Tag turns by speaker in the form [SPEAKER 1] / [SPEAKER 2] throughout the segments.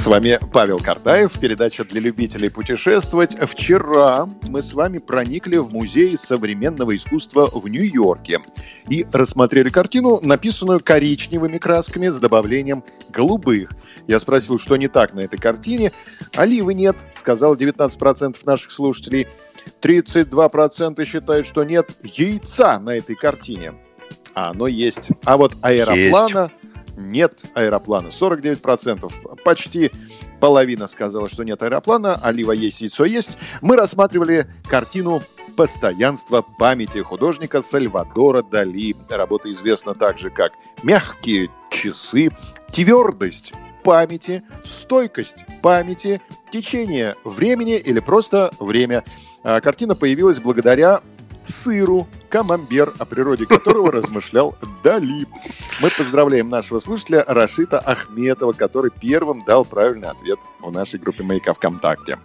[SPEAKER 1] С вами Павел Картаев, передача для любителей путешествовать. Вчера мы с вами проникли в Музей современного искусства в Нью-Йорке и рассмотрели картину, написанную коричневыми красками с добавлением голубых. Я спросил, что не так на этой картине. Оливы нет, сказал 19% наших слушателей. 32% считают, что нет яйца на этой картине. А оно есть. А вот аэроплана... Есть нет аэроплана. 49%. Почти половина сказала, что нет аэроплана. Олива есть, яйцо есть. Мы рассматривали картину «Постоянство памяти» художника Сальвадора Дали. Работа известна также как «Мягкие часы», «Твердость памяти», «Стойкость памяти», «Течение времени» или просто «Время». А картина появилась благодаря сыру, камамбер, о природе которого размышлял Дали. Мы поздравляем нашего слушателя Рашита Ахметова, который первым дал правильный ответ в нашей группе «Маяка» ВКонтакте.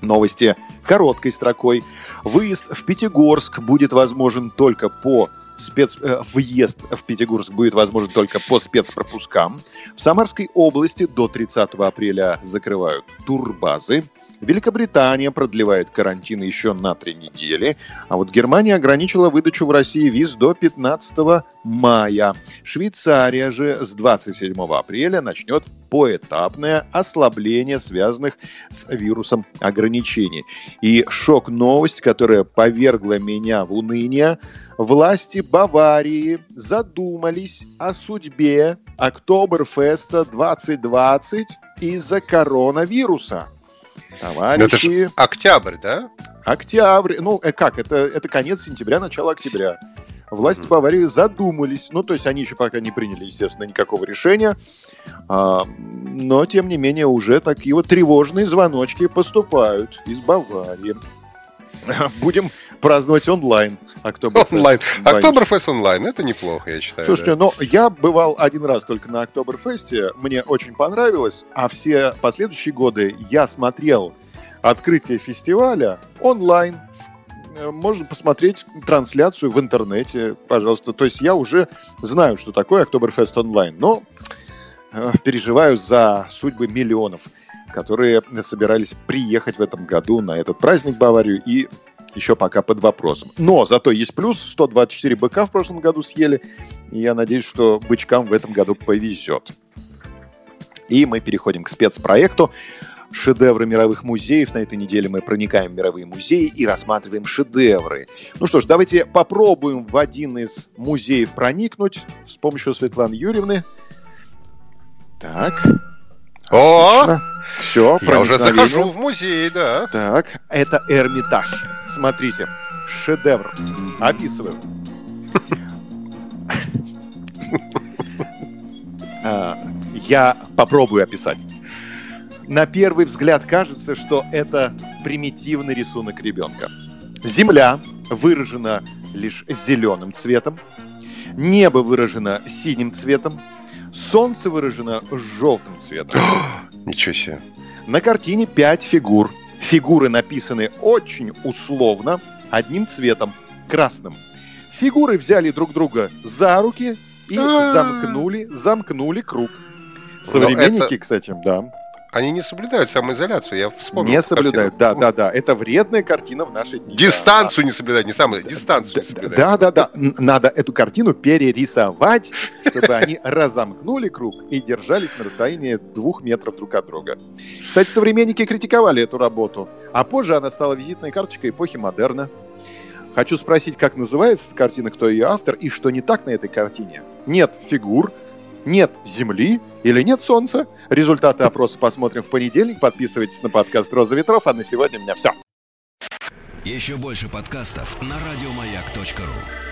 [SPEAKER 1] Новости короткой строкой. Выезд в Пятигорск будет возможен только по спец... Э, въезд в Пятигорск будет возможен только по спецпропускам. В Самарской области до 30 апреля закрывают турбазы. Великобритания продлевает карантин еще на три недели, а вот Германия ограничила выдачу в России виз до 15 мая. Швейцария же с 27 апреля начнет поэтапное ослабление связанных с вирусом ограничений. И шок-новость, которая повергла меня в уныние, власти Баварии задумались о судьбе Октоберфеста 2020 из-за коронавируса.
[SPEAKER 2] Товарищи... Но это же октябрь, да?
[SPEAKER 1] Октябрь. Ну, э, как? Это, это конец сентября, начало октября. Власти Баварии задумались. Ну, то есть они еще пока не приняли, естественно, никакого решения. А, но, тем не менее, уже такие вот тревожные звоночки поступают из Баварии. Будем праздновать онлайн.
[SPEAKER 2] Октоберфест. Онлайн. Октоберфест онлайн. Это неплохо, я считаю.
[SPEAKER 1] Слушайте, да. ну, я бывал один раз только на Октоберфесте. Мне очень понравилось. А все последующие годы я смотрел открытие фестиваля онлайн. Можно посмотреть трансляцию в интернете, пожалуйста. То есть я уже знаю, что такое Октоберфест онлайн. Но э, переживаю за судьбы миллионов которые собирались приехать в этом году на этот праздник Баварию и еще пока под вопросом. Но зато есть плюс, 124 быка в прошлом году съели, и я надеюсь, что бычкам в этом году повезет. И мы переходим к спецпроекту шедевры мировых музеев. На этой неделе мы проникаем в мировые музеи и рассматриваем шедевры. Ну что ж, давайте попробуем в один из музеев проникнуть с помощью Светланы Юрьевны. Так.
[SPEAKER 2] О! Все, Я уже захожу в музей, да.
[SPEAKER 1] Так, это Эрмитаж. Смотрите, шедевр. Описываю. А, я попробую описать. На первый взгляд кажется, что это примитивный рисунок ребенка. Земля выражена лишь зеленым цветом, небо выражено синим цветом, Солнце выражено желтым цветом.
[SPEAKER 2] Ничего себе.
[SPEAKER 1] На картине пять фигур. Фигуры написаны очень условно, одним цветом, красным. Фигуры взяли друг друга за руки и замкнули, замкнули круг. Современники, кстати, да.
[SPEAKER 2] Они не соблюдают самоизоляцию, я вспомнил.
[SPEAKER 1] Не соблюдают, да, да, да. Это вредная картина в нашей
[SPEAKER 2] дни. Дистанцию да. не соблюдать, не самое, дистанцию не соблюдать.
[SPEAKER 1] Да, да, да. Надо эту картину перерисовать, чтобы они разомкнули круг и держались на расстоянии двух метров друг от друга. Кстати, современники критиковали эту работу, а позже она стала визитной карточкой эпохи модерна. Хочу спросить, как называется эта картина, кто ее автор и что не так на этой картине. Нет фигур, нет Земли или нет Солнца? Результаты опроса посмотрим в понедельник. Подписывайтесь на подкаст «Роза ветров», а на сегодня у меня все.
[SPEAKER 3] Еще больше подкастов на радиомаяк.ру